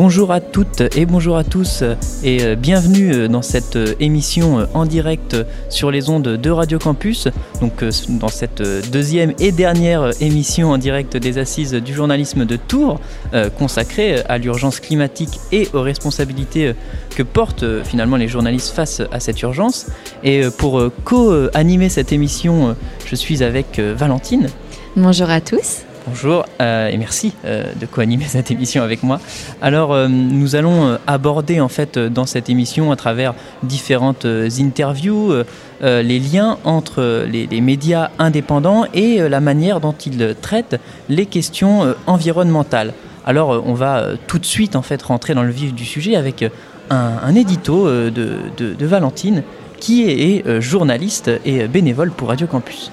Bonjour à toutes et bonjour à tous et euh, bienvenue euh, dans cette euh, émission en direct sur les ondes de Radio Campus. Donc dans cette deuxième et dernière émission en direct des assises du journalisme de Tours consacrée à l'urgence climatique et aux responsabilités que portent finalement les journalistes face à cette urgence. Et pour co-animer cette émission, je suis avec Valentine. Bonjour à tous. Bonjour euh, et merci euh, de co-animer cette émission avec moi. Alors euh, nous allons aborder en fait dans cette émission à travers différentes interviews les liens entre les, médias indépendants et la manière dont ils traitent les questions environnementales. Alors on va tout de suite en fait rentrer dans le vif du sujet avec un, édito de, de, Valentine qui est journaliste et bénévole pour Radio Campus.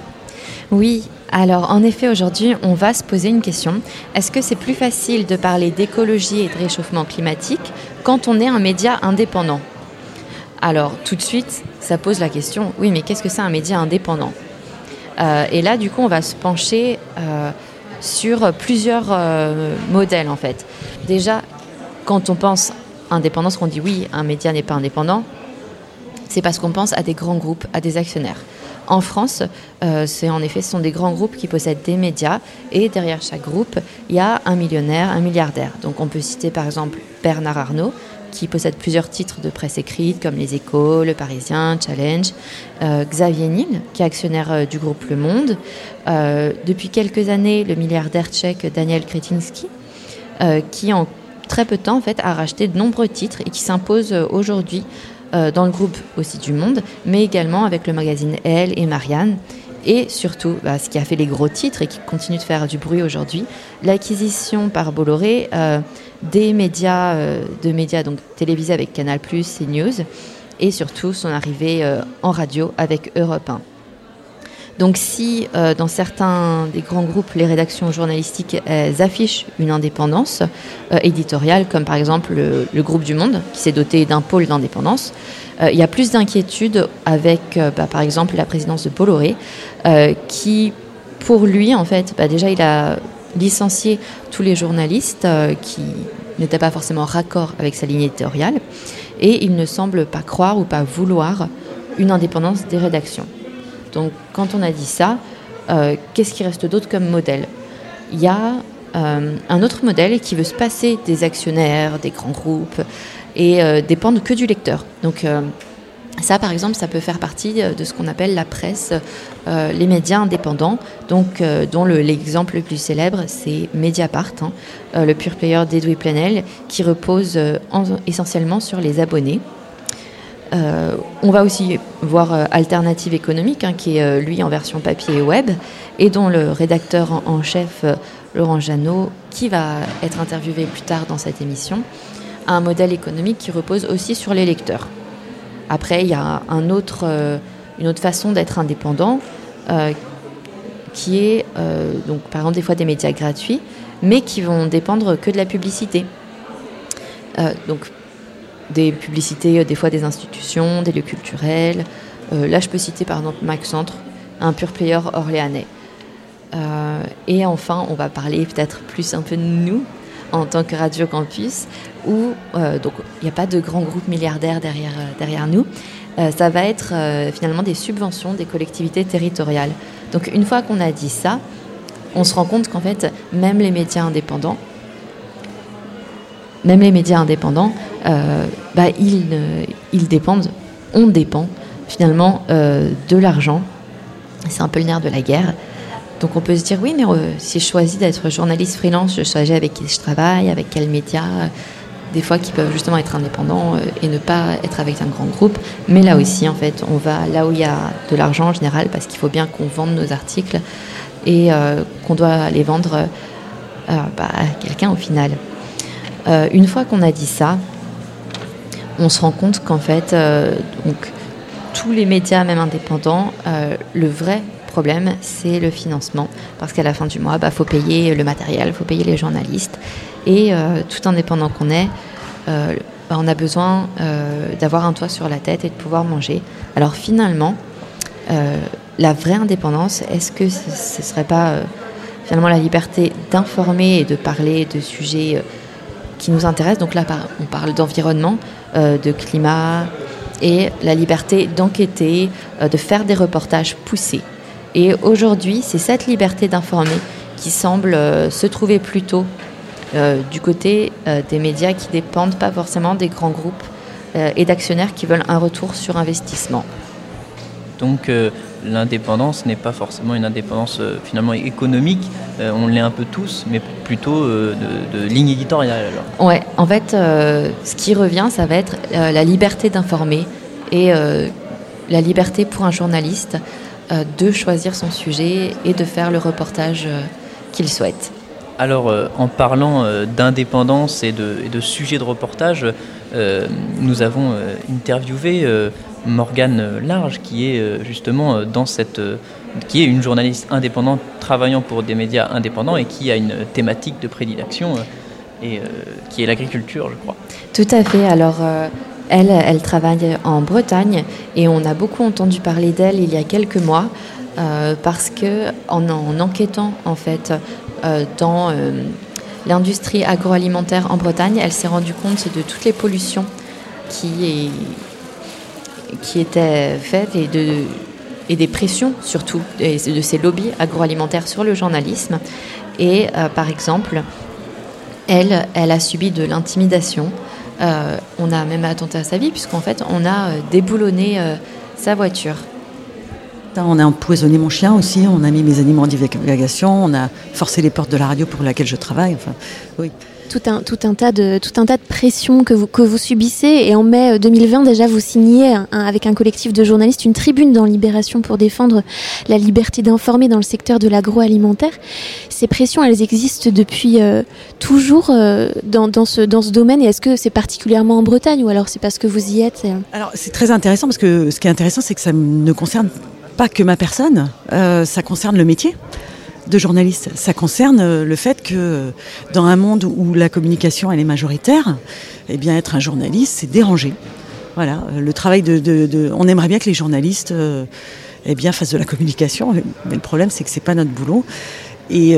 Oui, alors en effet aujourd'hui on va se poser une question. Est-ce que c'est plus facile de parler d'écologie et de réchauffement climatique quand on est un média indépendant? Alors tout de suite ça pose la question, oui mais qu'est-ce que c'est un média indépendant? Euh, Et là du coup on va se pencher euh, sur plusieurs euh, modèles en fait. Déjà quand on pense indépendance, qu'on dit oui un média n'est pas indépendant, c'est parce qu'on pense à des grands groupes, à des actionnaires. En France, euh, c'est en effet, ce sont des grands groupes qui possèdent des médias et derrière chaque groupe, il y a un millionnaire, un milliardaire. Donc on peut citer par exemple Bernard Arnault, qui possède plusieurs titres de presse écrite comme Les Échos, Le Parisien, Challenge, euh, Xavier Niel, qui est actionnaire euh, du groupe Le Monde, depuis quelques années le milliardaire tchèque Daniel Kretinsky, qui en très peu de temps en fait a racheté de nombreux titres et qui s'impose aujourd'hui euh, dans le groupe aussi du Monde, mais également avec le magazine Elle et Marianne. Et surtout, bah, ce qui a fait les gros titres et qui continue de faire du bruit aujourd'hui, l'acquisition par Bolloré euh, des médias, euh, de médias donc télévisés avec Canal+, CNews, et surtout son arrivée en radio avec Europe 1. Donc si euh, dans certains des grands groupes, les rédactions journalistiques affichent une indépendance euh, éditoriale, comme par exemple le, groupe du Monde, qui s'est doté d'un pôle d'indépendance, euh, il y a plus d'inquiétude avec bah, par exemple la présidence de Bolloré, qui pour lui en fait, bah, déjà il a licencié tous les journalistes qui n'étaient pas forcément raccord avec sa ligne éditoriale, et il ne semble pas croire ou pas vouloir une indépendance des rédactions. Donc quand on a dit ça, euh, qu'est-ce qui reste d'autre comme modèle? Il y a euh, un autre modèle qui veut se passer des actionnaires, des grands groupes et euh, dépendre que du lecteur. Donc ça, par exemple, ça peut faire partie de ce qu'on appelle la presse, les médias indépendants, dont l'exemple le, plus célèbre, c'est Mediapart, hein, le pure player d'Edoui Plenel, qui repose essentiellement sur les abonnés. Euh, on va aussi voir euh, Alternative économique, hein, qui est euh, lui en version papier et web, et dont le rédacteur en, chef, Laurent Jeannot, qui va être interviewé plus tard dans cette émission, a un modèle économique qui repose aussi sur les lecteurs. Après, il y a une autre façon d'être indépendant, qui est, donc, par exemple, des fois des médias gratuits, mais qui vont dépendre que de la publicité. Des publicités, euh, des fois des institutions, des lieux culturels. Euh, là, je peux citer par exemple Mac Centre, un pure player orléanais. Euh, et enfin, on va parler peut-être plus un peu de nous en tant que Radio Campus, où il n'y a pas de grand groupe milliardaire derrière, derrière nous. ça va être finalement des subventions des collectivités territoriales. Donc une fois qu'on a dit ça, on se rend compte qu'en fait, même les médias indépendants, même les médias indépendants, euh, bah, ils, dépendent, on dépend finalement euh, de l'argent. C'est un peu le nerf de la guerre. Donc on peut se dire, oui, mais euh, si je choisis d'être journaliste freelance, je choisis avec qui je travaille, avec quels médias, des fois qui peuvent justement être indépendants et ne pas être avec un grand groupe. Mais là aussi, en fait, on va là où il y a de l'argent en général, parce qu'il faut bien qu'on vende nos articles et qu'on doit les vendre bah, à quelqu'un au final. Une fois qu'on a dit ça, on se rend compte qu'en fait, euh, tous les médias, même indépendants, euh, le vrai problème, c'est le financement. Parce qu'à la fin du mois, il bah, faut payer le matériel, il faut payer les journalistes. Et euh, tout indépendant qu'on est, bah, on a besoin d'avoir un toit sur la tête et de pouvoir manger. Alors finalement, la vraie indépendance, est-ce que ce ne serait pas finalement la liberté d'informer et de parler de sujets qui nous intéressent. Donc là, on parle d'environnement, de climat et la liberté d'enquêter, de faire des reportages poussés. Et aujourd'hui, c'est cette liberté d'informer qui semble se trouver plutôt du côté des médias qui dépendent pas forcément des grands groupes et d'actionnaires qui veulent un retour sur investissement. Donc euh, l'indépendance n'est pas forcément une indépendance euh, finalement économique, euh, on l'est un peu tous, mais plutôt de, ligne éditoriale. Alors. Ouais, en fait, ce qui revient, ça va être la liberté d'informer et la liberté pour un journaliste de choisir son sujet et de faire le reportage qu'il souhaite. Alors, en parlant d'indépendance et de, et de sujets de reportage, nous avons interviewé Morgane Large, qui est euh, justement euh, dans cette, euh, qui est une journaliste indépendante travaillant pour des médias indépendants et qui a une thématique de prédilection et qui est l'agriculture, je crois. Tout à fait. Alors. Elle, elle travaille en Bretagne et on a beaucoup entendu parler d'elle il y a quelques mois parce que en, enquêtant en fait dans l'industrie agroalimentaire en Bretagne, elle s'est rendue compte de toutes les pollutions qui, est, qui étaient faites et, de, et des pressions surtout de ces lobbies agroalimentaires sur le journalisme. Et euh, par exemple, elle, elle a subi de l'intimidation. Euh, on a même attenté à sa vie puisqu'en fait on a euh, déboulonné sa voiture. On a empoisonné mon chien aussi, on a mis mes animaux en divagation, on a forcé les portes de la radio pour laquelle je travaille. Enfin, oui tout un, tout un, tas, de, tout un tas de pressions que vous, que vous subissez. Et en mai 2020, euh, déjà, vous signez avec un collectif de journalistes une tribune dans Libération pour défendre la liberté d'informer dans le secteur de l'agroalimentaire. Ces pressions, elles existent depuis euh, toujours euh, dans, dans, ce, dans ce domaine. Et est-ce que c'est particulièrement en Bretagne ou alors c'est parce que vous y êtes Alors, c'est très intéressant parce que ce qui est intéressant, c'est que ça ne concerne pas que ma personne, ça concerne le métier de journaliste. Ça concerne euh, le fait que euh, dans un monde où la communication elle est majoritaire, eh bien être un journaliste c'est déranger. Voilà, euh, le travail de, on aimerait bien que les journalistes eh bien fassent de la communication, mais le problème c'est que c'est pas notre boulot. Et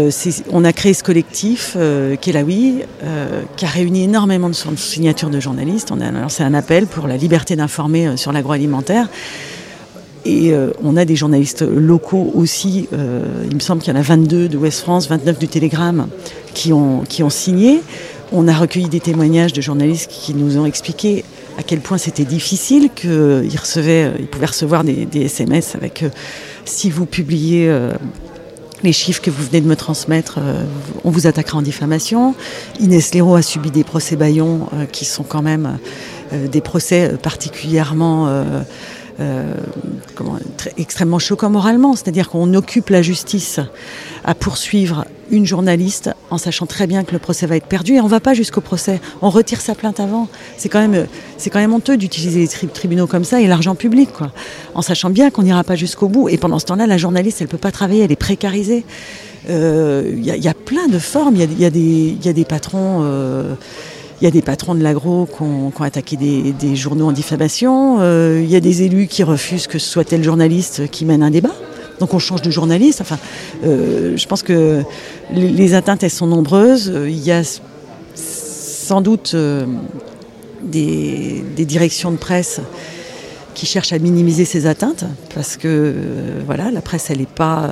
on a créé ce collectif qui la oui, qui a réuni énormément de signatures de journalistes. On a lancé un appel pour la liberté d'informer sur l'agroalimentaire. Et euh, on a des journalistes locaux aussi, euh, il me semble qu'il y en a 22 de West France, 29 du Télégramme, qui ont, signé. On a recueilli des témoignages de journalistes qui nous ont expliqué à quel point c'était difficile, qu'ils recevaient, euh, ils pouvaient recevoir des, SMS avec si vous publiez les chiffres que vous venez de me transmettre, on vous attaquera en diffamation. Inès Léraud a subi des procès Bayon qui sont quand même des procès particulièrement euh, comment, extrêmement choquant moralement. C'est-à-dire qu'on occupe la justice à poursuivre une journaliste en sachant très bien que le procès va être perdu et on va pas jusqu'au procès. On retire sa plainte avant. C'est quand même, c'est quand même honteux d'utiliser les tribunaux comme ça et l'argent public, quoi. En sachant bien qu'on n'ira pas jusqu'au bout. Et pendant ce temps-là, la journaliste, elle peut pas travailler, elle est précarisée. Il euh, y, y, a plein de formes. Il y, y, y a, des patrons. Euh, il y a des patrons de l'agro qui ont, attaqué des, journaux en diffamation. Euh, il y a des élus qui refusent que ce soit tel journaliste qui mène un débat. Donc on change de journaliste. Enfin, euh, je pense que les, atteintes, elles sont nombreuses. Il y a sans doute euh, des, directions de presse qui cherchent à minimiser ces atteintes parce que voilà, la presse, elle n'est pas,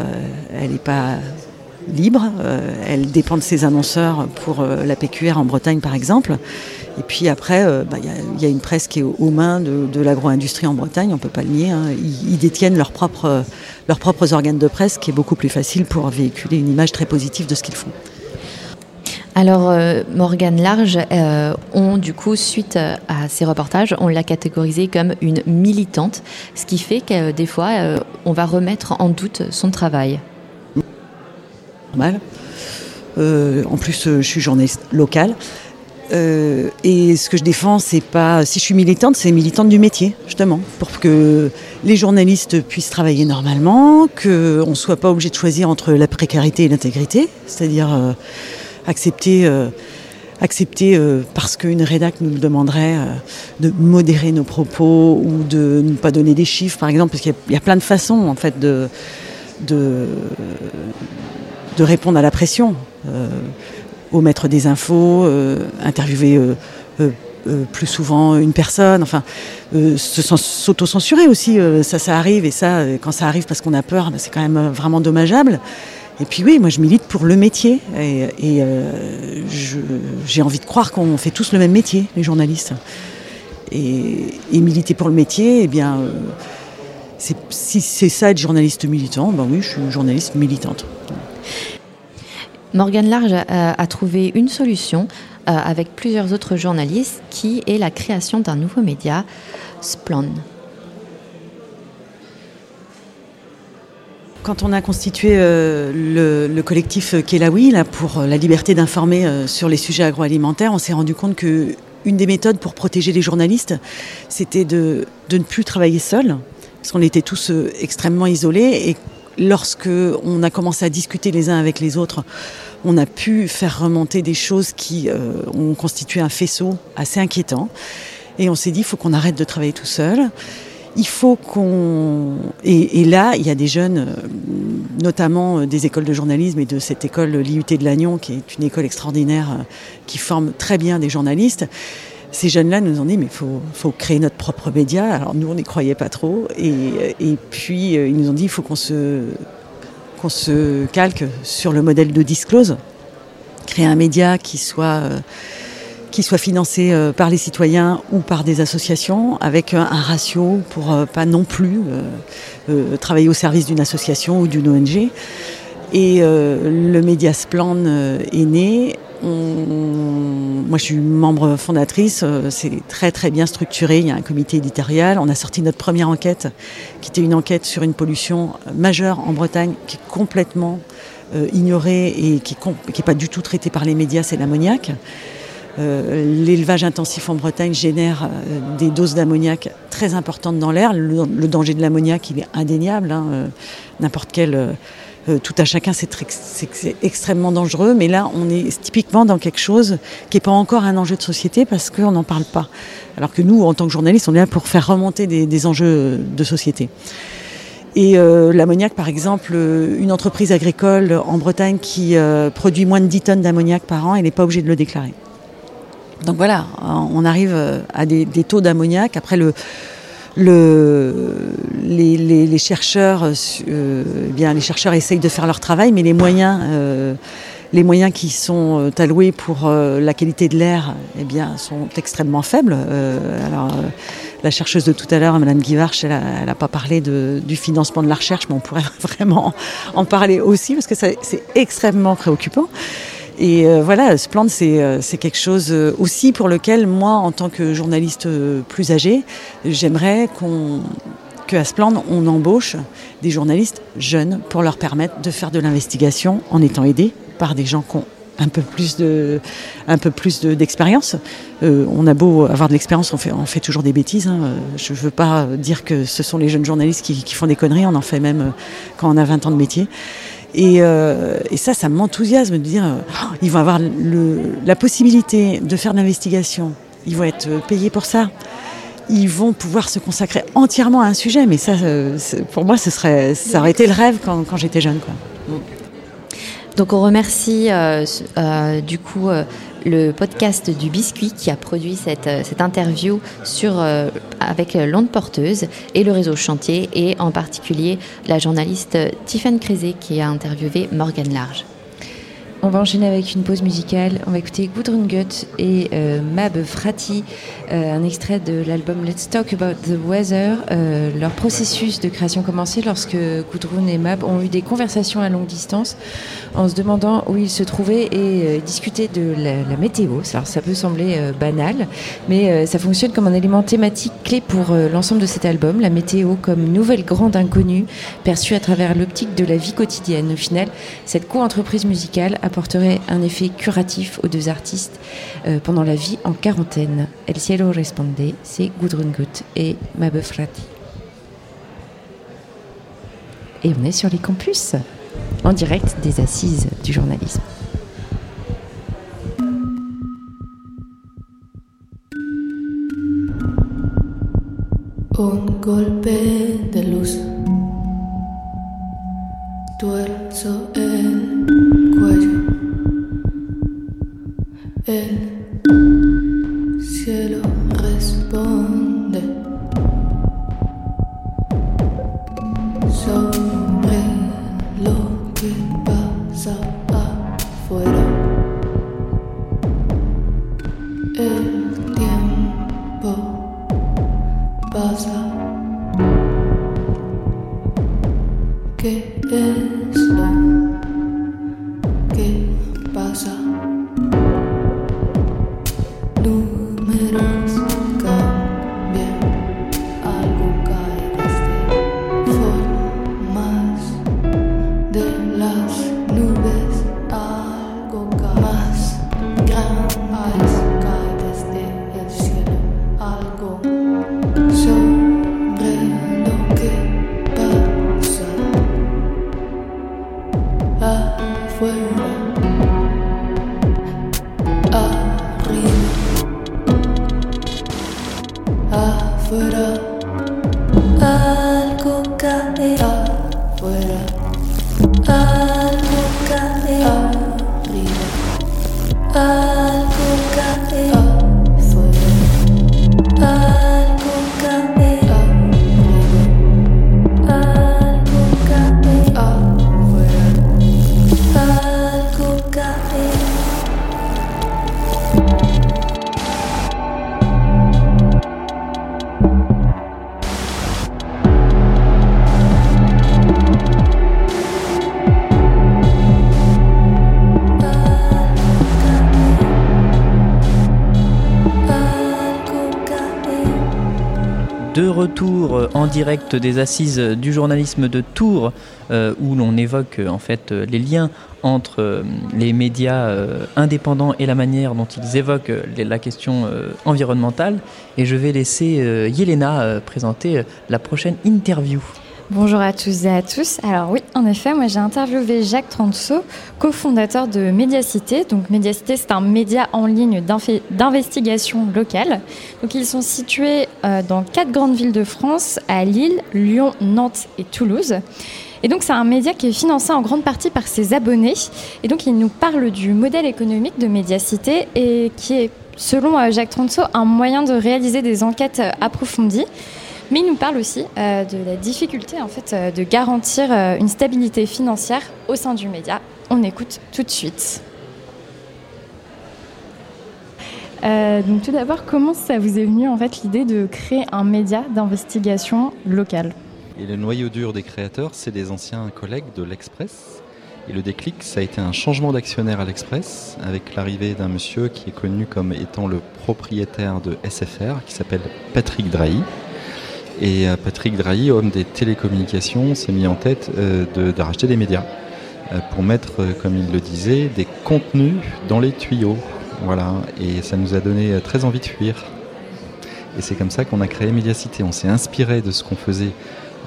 pas libre. Euh, elle dépend de ses annonceurs pour euh, la PQR en Bretagne, par exemple. Et puis après, il euh, bah, y, a une presse qui est aux mains de, l'agro-industrie en Bretagne, on ne peut pas le nier. Hein. Ils, détiennent leurs propres, leurs propres organes de presse, qui est beaucoup plus facile pour véhiculer une image très positive de ce qu'ils font. Alors, Morgane Large, on, du coup, suite à ces reportages, on l'a catégorisée comme une militante, ce qui fait que des fois, on va remettre en doute son travail. Euh, en plus, euh, je suis journaliste locale. Euh, et ce que je défends, c'est pas. Si je suis militante, c'est militante du métier, justement, pour que les journalistes puissent travailler normalement, qu'on ne soit pas obligé de choisir entre la précarité et l'intégrité, c'est-à-dire accepter, accepter parce qu'une rédac nous demanderait de modérer nos propos ou de ne pas donner des chiffres, par exemple, parce qu'il y, a plein de façons, en fait, de, de, de répondre à la pression. Euh, au maître des infos, interviewer plus souvent une personne, enfin, s'auto-censurer aussi, ça, ça arrive, et ça, quand ça arrive parce qu'on a peur, ben, c'est quand même vraiment dommageable. Et puis oui, moi je milite pour le métier, et, j'ai envie de croire qu'on fait tous le même métier, les journalistes. Et, militer pour le métier, eh bien, si c'est ça être journaliste militant, ben oui, je suis journaliste militante. Morgane Large a, trouvé une solution euh, avec plusieurs autres journalistes qui est la création d'un nouveau média, Splon. Quand on a constitué euh, le, collectif Kelawi là, pour la liberté d'informer euh, sur les sujets agroalimentaires, on s'est rendu compte que une des méthodes pour protéger les journalistes, c'était de, de, ne plus travailler seul, parce qu'on était tous extrêmement isolés et lorsque on a commencé à discuter les uns avec les autres, on a pu faire remonter des choses qui euh, ont constitué un faisceau assez inquiétant. Et on s'est dit, il faut qu'on arrête de travailler tout seul. Il faut qu'on... Et, là, il y a des jeunes, euh, notamment euh, des écoles de journalisme et de cette école l'IUT de Lannion, qui est une école extraordinaire, qui forme très bien des journalistes ces jeunes-là nous ont dit mais il faut, créer notre propre média. Alors nous on n'y croyait pas trop et, puis euh, ils nous ont dit il faut qu'on se, qu'on se calque sur le modèle de Disclose, créer un média qui soit euh, qui soit financé euh, par les citoyens ou par des associations, avec un, ratio pour pas non plus travailler au service d'une association ou d'une ONG. Et le Mediasplan est né moi, je suis membre fondatrice. Euh, c'est très très bien structuré. Il y a un comité éditorial. On a sorti notre première enquête, qui était une enquête sur une pollution majeure en Bretagne, qui est complètement euh, ignorée et qui n'est pas du tout traitée par les médias. C'est l'ammoniac. Euh, l'élevage intensif en Bretagne génère des doses d'ammoniac très importantes dans l'air. Le, danger de l'ammoniac, il est indéniable. Hein, n'importe quel euh, tout à chacun, c'est extrêmement dangereux. Mais là, on est typiquement dans quelque chose qui n'est pas encore un enjeu de société parce qu'on n'en parle pas. Alors que nous, en tant que journalistes, on est là pour faire remonter des, enjeux de société. Et euh, l'ammoniac, par exemple, euh, une entreprise agricole en Bretagne qui produit moins de 10 tonnes d'ammoniac par an, elle n'est pas obligée de le déclarer. Donc voilà, on arrive à des, des taux d'ammoniac. Après, le, le, les, chercheurs, euh, euh, eh bien, les chercheurs essayent de faire leur travail, mais les moyens, euh, les moyens qui sont alloués pour la qualité de l'air, eh bien, sont extrêmement faibles. alors, la chercheuse de tout à l'heure, Madame Guivarch, elle n'a pas parlé de, du financement de la recherche, mais on pourrait vraiment en parler aussi parce que c'est extrêmement préoccupant. Et euh, voilà, Splend, euh, c'est quelque chose euh, aussi pour lequel moi, en tant que journaliste plus âgé, j'aimerais qu'on qu'à Splend, on embauche des journalistes jeunes pour leur permettre de faire de l'investigation en étant aidés par des gens qui ont un peu plus de, d'expérience. on a beau avoir de l'expérience, on fait, on fait toujours des bêtises. Hein. Je ne veux pas dire que ce sont les jeunes journalistes qui, qui, font des conneries. On en fait même quand on a 20 ans de métier. Euh, et, ça, ça m'enthousiasme de dire, oh, ils vont avoir la possibilité de faire de l'investigation. Ils vont être payés pour ça. Ils vont pouvoir se consacrer entièrement à un sujet. Mais ça, euh, pour moi, ce serait, ça aurait été le rêve quand, j'étais jeune. Donc on remercie euh, du coup le podcast du Biscuit qui a produit cette, euh, cette interview sur, euh, avec l'onde porteuse et le réseau chantier et en particulier la journaliste Tiffany Crézé qui a interviewé Morgane Large. On va enchaîner avec une pause musicale. On va écouter Gudrun Gut et euh, Mab Frati, euh, un extrait de l'album Let's Talk About the Weather. Euh, leur processus de création commençait lorsque Gudrun et Mab ont eu des conversations à longue distance en se demandant où ils se trouvaient et discuter de la, météo. Alors, ça peut sembler banal, mais ça fonctionne comme un élément thématique clé pour l'ensemble de cet album. La météo comme nouvelle grande inconnue perçue à travers l'optique de la vie quotidienne. Au final, cette co-entreprise musicale a apporterait un effet curatif aux deux artistes euh, pendant la vie en quarantaine. El Cielo Responde, c'est Gudrun Gut et Mabe Frati. Et on est sur les campus, en direct des assises du journalisme. Un golpe de luz. El cielo responde sobre lo que pasa afuera. El tiempo pasa que el direct des assises du journalisme de Tours, euh, où l'on évoque en fait les liens entre euh, les médias euh, indépendants et la manière dont ils évoquent la question environnementale. Et je vais laisser Yelena présenter la prochaine interview. Bonjour à tous et à tous. Alors oui, en effet, moi j'ai interviewé Jacques Transo, cofondateur de Médiacité. Donc Médiacité, c'est un média en ligne d'investigation locale. Donc ils sont situés euh, dans quatre grandes villes de France, à Lille, Lyon, Nantes et Toulouse. Et donc c'est un média qui est financé en grande partie par ses abonnés. Et donc il nous parle du modèle économique de Médiacité et qui est, selon euh, Jacques Transo, un moyen de réaliser des enquêtes approfondies mais il nous parle aussi euh, de la difficulté en fait, euh, de garantir euh, une stabilité financière au sein du média. On écoute tout de suite. donc tout d'abord, comment ça vous est venu en fait l'idée de créer un média d'investigation local Et le noyau dur des créateurs, c'est des anciens collègues de l'Express. Et le déclic, ça a été un changement d'actionnaire à l'Express, avec l'arrivée d'un monsieur qui est connu comme étant le propriétaire de SFR, qui s'appelle Patrick Drahi, et euh, Patrick Drahi, homme des télécommunications, s'est mis en tête euh, de, racheter des médias euh, pour mettre, comme il le disait, des contenus dans les tuyaux. Voilà, et ça nous a donné très envie de fuir. Et c'est comme ça qu'on a créé Médiacité. On s'est inspiré de ce qu'on faisait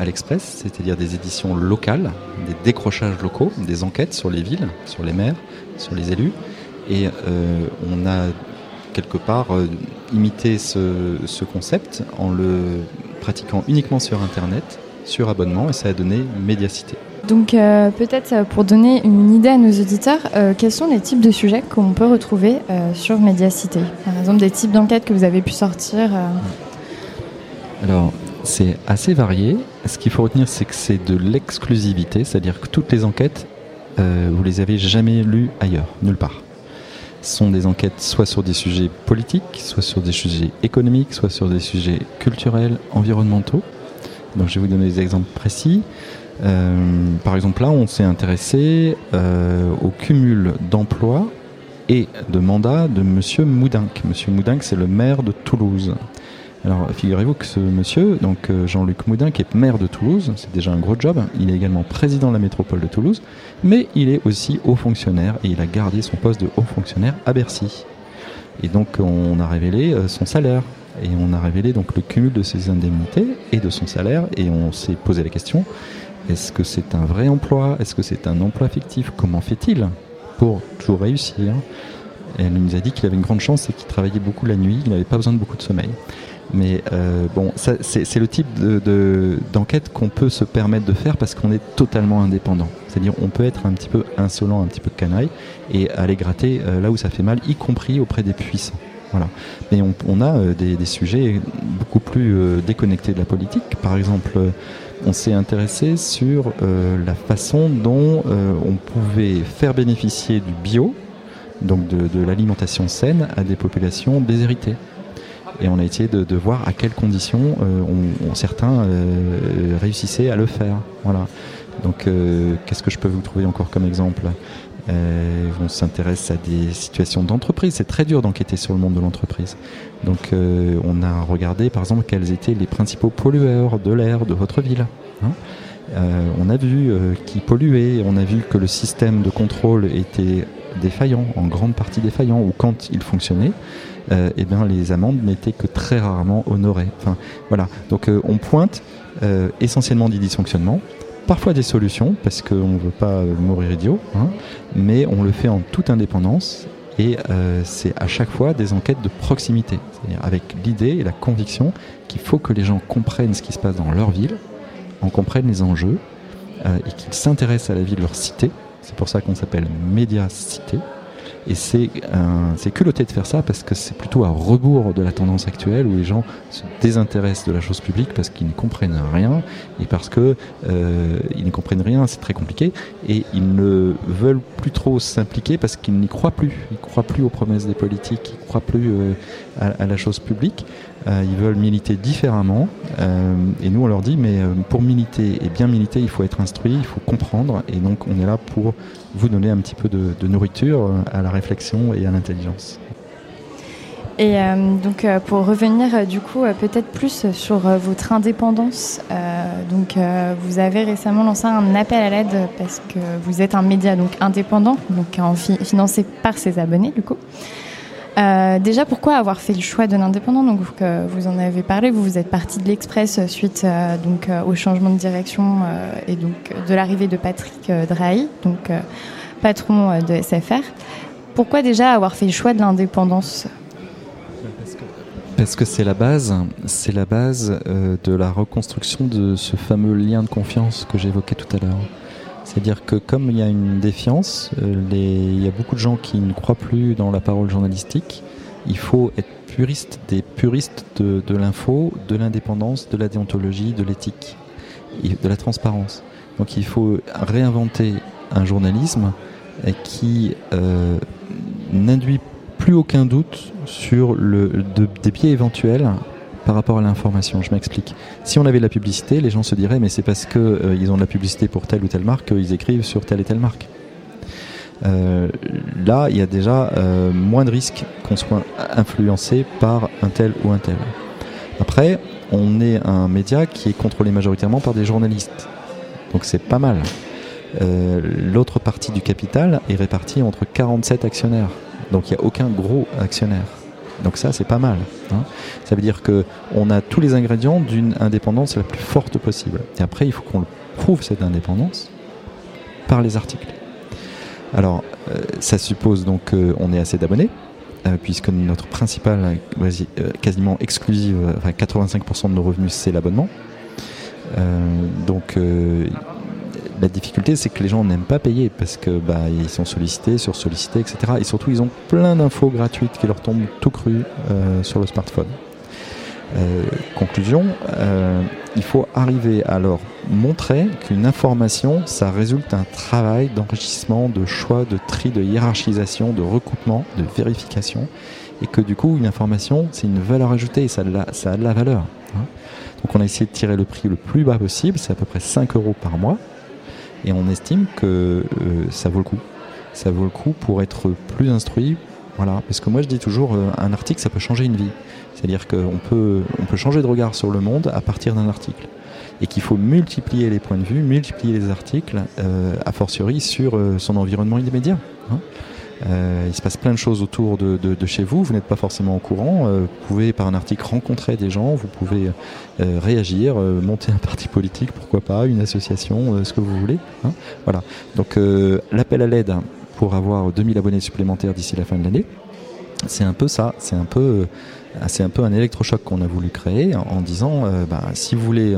à l'Express, c'est-à-dire des éditions locales, des décrochages locaux, des enquêtes sur les villes, sur les maires, sur les élus. Et on a quelque part imité ce, concept en le pratiquant uniquement sur Internet, sur abonnement, et ça a donné Médiacité. Donc euh, peut-être euh, pour donner une idée à nos auditeurs, euh, quels sont les types de sujets qu'on peut retrouver sur Médiacité? Par exemple, des types d'enquêtes que vous avez pu sortir Alors, c'est assez varié. Ce qu'il faut retenir, c'est que c'est de l'exclusivité, c'est-à-dire que toutes les enquêtes, vous les avez jamais lues ailleurs, nulle part sont des enquêtes soit sur des sujets politiques, soit sur des sujets économiques, soit sur des sujets culturels, environnementaux. Donc je vais vous donner des exemples précis. Euh, par exemple là, on s'est intéressé euh, au cumul d'emplois et de mandats de Monsieur Moudinck. Monsieur Moudinck, c'est le maire de Toulouse. Alors, figurez-vous que ce monsieur, donc euh, Jean-Luc Moudin, qui est maire de Toulouse, c'est déjà un gros job. Il est également président de la métropole de Toulouse, mais il est aussi haut fonctionnaire et il a gardé son poste de haut fonctionnaire à Bercy. Et donc, on a révélé euh, son salaire et on a révélé donc le cumul de ses indemnités et de son salaire et on s'est posé la question est-ce que c'est un vrai emploi? Est-ce que c'est un emploi fictif? Comment fait-il pour toujours réussir? Et elle nous a dit qu'il avait une grande chance, c'est qu'il travaillait beaucoup la nuit, il n'avait pas besoin de beaucoup de sommeil. Mais euh, bon, c'est le type d'enquête de, qu'on peut se permettre de faire parce qu'on est totalement indépendant. C'est-à-dire on peut être un petit peu insolent, un petit peu canaille et aller gratter euh, là où ça fait mal, y compris auprès des puissants. Voilà. Mais on, on a euh, des, des, sujets beaucoup plus déconnectés de la politique. Par exemple, on s'est intéressé sur la façon dont on pouvait faire bénéficier du bio, donc de, l'alimentation saine, à des populations déshéritées. Et on a essayé de, voir à quelles conditions certains réussissaient à le faire. Voilà. Donc, qu'est-ce que je peux vous trouver encore comme exemple? Euh, on s'intéresse à des situations d'entreprise. C'est très dur d'enquêter sur le monde de l'entreprise. Donc euh, on a regardé par exemple quels étaient les principaux pollueurs de l'air de votre ville. Hein. Euh, on a vu qui polluait, on a vu que le système de contrôle était défaillant, en grande partie défaillant, ou quand il fonctionnait, eh bien, les amendes n'étaient que très rarement honorées. Enfin, voilà. Donc on pointe essentiellement des dysfonctionnements, parfois des solutions, parce qu'on ne veut pas mourir idiot, hein, mais on le fait en toute indépendance et euh, c'est à chaque fois des enquêtes de proximité, c'est-à-dire avec l'idée et la conviction qu'il faut que les gens comprennent ce qui se passe dans leur ville, en comprennent les enjeux euh, et qu'ils s'intéressent à la vie de leur cité. C'est pour ça qu'on s'appelle Média Cité. Et c'est culotté de faire ça parce que c'est plutôt à rebours de la tendance actuelle où les gens se désintéressent de la chose publique parce qu'ils ne comprennent rien et parce que euh, ils ne comprennent rien, c'est très compliqué et ils ne veulent plus trop s'impliquer parce qu'ils n'y croient plus. Ils ne croient plus aux promesses des politiques, ils ne croient plus euh, à, la chose publique. Euh, ils veulent militer différemment. Euh, et nous, on leur dit, mais euh, pour militer et bien militer, il faut être instruit, il faut comprendre. Et donc, on est là pour vous donner un petit peu de, nourriture à la réflexion et à l'intelligence. Et donc pour revenir du coup peut-être plus sur votre indépendance, donc vous avez récemment lancé un appel à l'aide parce que vous êtes un média donc indépendant, donc financé par ses abonnés du coup. Euh, déjà, pourquoi avoir fait le choix de l'indépendant Donc, vous en avez parlé, vous, vous êtes parti de l'Express suite euh, donc euh, au changement de direction et donc de l'arrivée de Patrick Drahi, donc patron de SFR. Pourquoi déjà avoir fait le choix de l'indépendance? Parce que c'est la base, c'est la base de la reconstruction de ce fameux lien de confiance que j'évoquais tout à l'heure. C'est-à-dire que comme il y a une défiance, euh, il y a beaucoup de gens qui ne croient plus dans la parole journalistique. Il faut être puriste, des puristes de, l'info, de l'indépendance, de la déontologie, de l'éthique, de la transparence. Donc il faut réinventer un journalisme qui euh, n'induit plus aucun doute sur des biais éventuels par rapport à l'information. Je m'explique. Si on avait de la publicité, les gens se diraient mais c'est parce qu'ils euh, ont de la publicité pour telle ou telle marque qu'ils écrivent sur telle et telle marque. Euh, là, il y a déjà euh, moins de risques qu'on soit influencé par un tel ou un tel. Après, on est un média qui est contrôlé majoritairement par des journalistes. Donc c'est pas mal. L'autre partie du capital est répartie entre 47 actionnaires. Donc il n'y a aucun gros actionnaire. Donc ça, c'est pas mal. Hein. Ça veut dire que on a tous les ingrédients d'une indépendance la plus forte possible. Et après, il faut qu'on prouve cette indépendance par les articles. Alors, euh, ça suppose donc qu'on ait assez d'abonnés, euh, puisque notre principale, euh, quasiment exclusive, enfin 85% de nos revenus, c'est l'abonnement. donc, la difficulté, c'est que les gens n'aiment pas payer parce que bah, ils sont sollicités, sursollicités, etc. Et surtout, ils ont plein d'infos gratuites qui leur tombent tout cru euh, sur le smartphone. Euh, conclusion, euh, il faut arriver à leur montrer qu'une information, ça résulte d'un travail d'enrichissement, de choix, de tri, de hiérarchisation, de recoupement, de vérification, et que du coup, une information, c'est une valeur ajoutée et ça a de la, valeur. Hein. Donc on a essayé de tirer le prix le plus bas possible, c'est à peu près 5 euros par mois et on estime que euh, ça vaut le coup. Ça vaut le coup pour être plus instruit. Voilà, parce que moi je dis toujours, euh, un article ça peut changer une vie. C'est-à-dire qu'on peut, on peut changer de regard sur le monde à partir d'un article. Et qu'il faut multiplier les points de vue, multiplier les articles, euh, a fortiori sur son environnement immédiat. Hein. Euh, il se passe plein de choses autour de, chez vous, vous n'êtes pas forcément au courant. Euh, vous pouvez par un article rencontrer des gens, vous pouvez euh, réagir, monter un parti politique, pourquoi pas, une association, ce que vous voulez. Hein. voilà. Donc l'appel à l'aide pour avoir 2000 abonnés supplémentaires d'ici la fin de l'année, c'est un peu ça, c'est un peu, c'est un peu un électrochoc qu'on a voulu créer en, disant, bah, si vous voulez,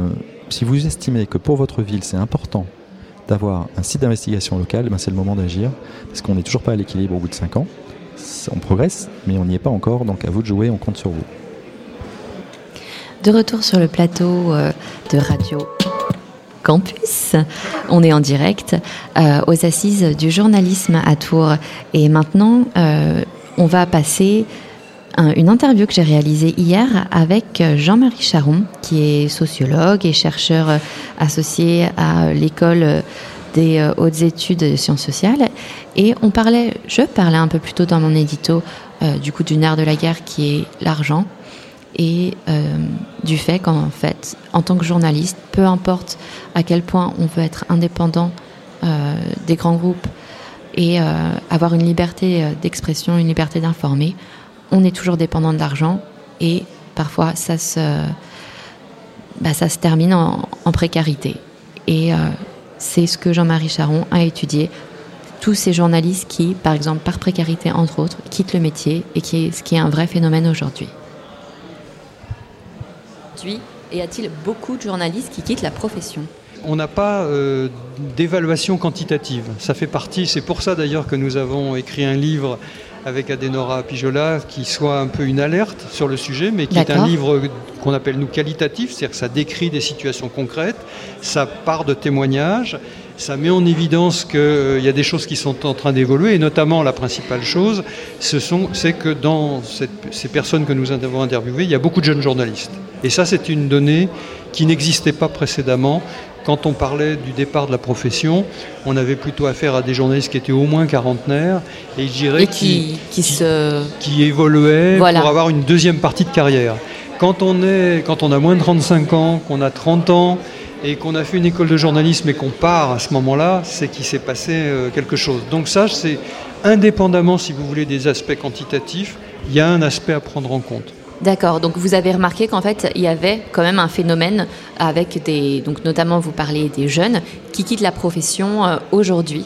si vous estimez que pour votre ville c'est important d'avoir un site d'investigation local, ben c'est le moment d'agir, parce qu'on n'est toujours pas à l'équilibre au bout de 5 ans. On progresse, mais on n'y est pas encore, donc à vous de jouer, on compte sur vous. De retour sur le plateau euh, de radio campus. On est en direct euh, aux assises du journalisme à Tours. Et maintenant, euh, on va passer une interview que j'ai réalisée hier avec Jean-Marie Charon, qui est sociologue et chercheur associé à l'école des hautes études de sciences sociales. Et on parlait, je parlais un peu plus tôt dans mon édito, du coup, du nerf de la guerre qui est l'argent et euh, du fait qu'en fait, en tant que journaliste, peu importe à quel point on veut être indépendant euh, des grands groupes et euh, avoir une liberté d'expression, une liberté d'informer, on est toujours dépendant de l'argent et parfois ça se, bah, ça se termine en, en précarité. Et c'est ce que Jean-Marie Charon a étudié. Tous ces journalistes qui, par exemple, par précarité entre autres, quittent le métier et qui ce qui est un vrai phénomène aujourd'hui. Et y a-t-il beaucoup de journalistes qui quittent la profession? On n'a pas euh, d'évaluation quantitative. Ça fait partie, c'est pour ça d'ailleurs que nous avons écrit un livre avec Adenora Pijola qui soit un peu une alerte sur le sujet, mais qui est un livre qu'on appelle nous qualitatif, c'est-à-dire que ça décrit des situations concrètes, ça part de témoignages, ça met en évidence qu'il euh, y a des choses qui sont en train d'évoluer, et notamment la principale chose, c'est que dans ces personnes que nous avons interviewées, il y a beaucoup de jeunes journalistes. Et ça, c'est une donnée qui n'existait pas précédemment. Quand on parlait du départ de la profession, on avait plutôt affaire à des journalistes qui étaient au moins quarantenaires et je dirais qui, qui, se... qui évoluaient pour avoir une deuxième partie de carrière. Quand on, est, quand on a moins de 35 ans, qu'on a 30 ans, et qu'on a fait une école de journalisme et qu'on part à ce moment-là, c'est qu'il s'est passé euh, quelque chose. Donc ça, c'est indépendamment, si vous voulez, des aspects quantitatifs, il y a un aspect à prendre en compte. D'accord, donc vous avez remarqué qu'en fait, il y avait quand même un phénomène avec des, donc notamment vous parlez des jeunes qui quittent la profession euh, aujourd'hui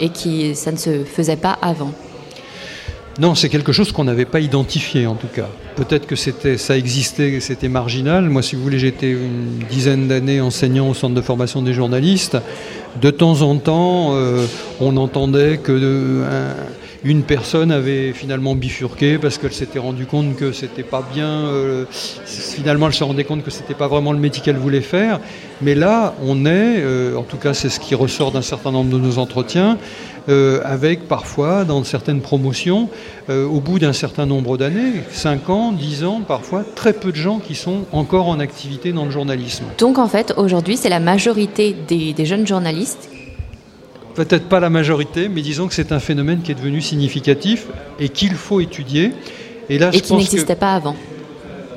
et qui ça ne se faisait pas avant. Non, c'est quelque chose qu'on n'avait pas identifié en tout cas. Peut-être que c'était, ça existait, c'était marginal. Moi, si vous voulez, j'étais une dizaine d'années enseignant au centre de formation des journalistes. De temps en temps, euh, on entendait que euh, une personne avait finalement bifurqué parce qu'elle s'était rendue compte que c'était pas bien. Euh, finalement, elle se rendait compte que c'était pas vraiment le métier qu'elle voulait faire. Mais là, on est, en tout cas, c'est ce qui ressort d'un certain nombre de nos entretiens. Euh, avec parfois, dans certaines promotions, euh, au bout d'un certain nombre d'années, 5 ans, 10 ans, parfois, très peu de gens qui sont encore en activité dans le journalisme. Donc en fait, aujourd'hui, c'est la majorité des, jeunes journalistes Peut-être pas la majorité, mais disons que c'est un phénomène qui est devenu significatif et qu'il faut étudier. Et, là, et qui n'existait pas avant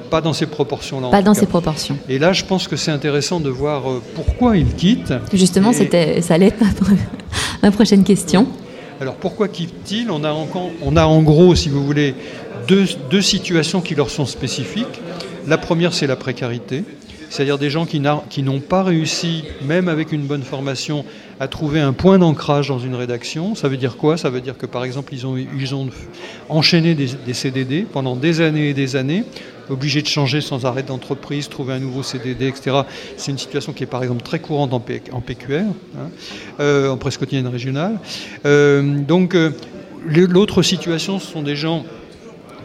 pas dans ces proportions-là. Pas dans ces proportions. Et là, je pense que c'est intéressant de voir euh, pourquoi ils quittent. Justement, c'était, ça allait être ma prochaine question. Alors pourquoi quittent-ils on, a on a en gros, si vous voulez, deux, deux situations qui leur sont spécifiques. La première, c'est la précarité, c'est-à-dire des gens qui n'ont pas réussi, même avec une bonne formation, à trouver un point d'ancrage dans une rédaction. Ça veut dire quoi? Ça veut dire que par exemple, ils ont, enchaîné des, CDD pendant des années et des années obligé de changer sans arrêt d'entreprise, trouver un nouveau CDD, etc. C'est une situation qui est par exemple très courante en, PQR, hein, euh, en presse quotidienne régionale. Euh, donc euh, l'autre situation, ce sont des gens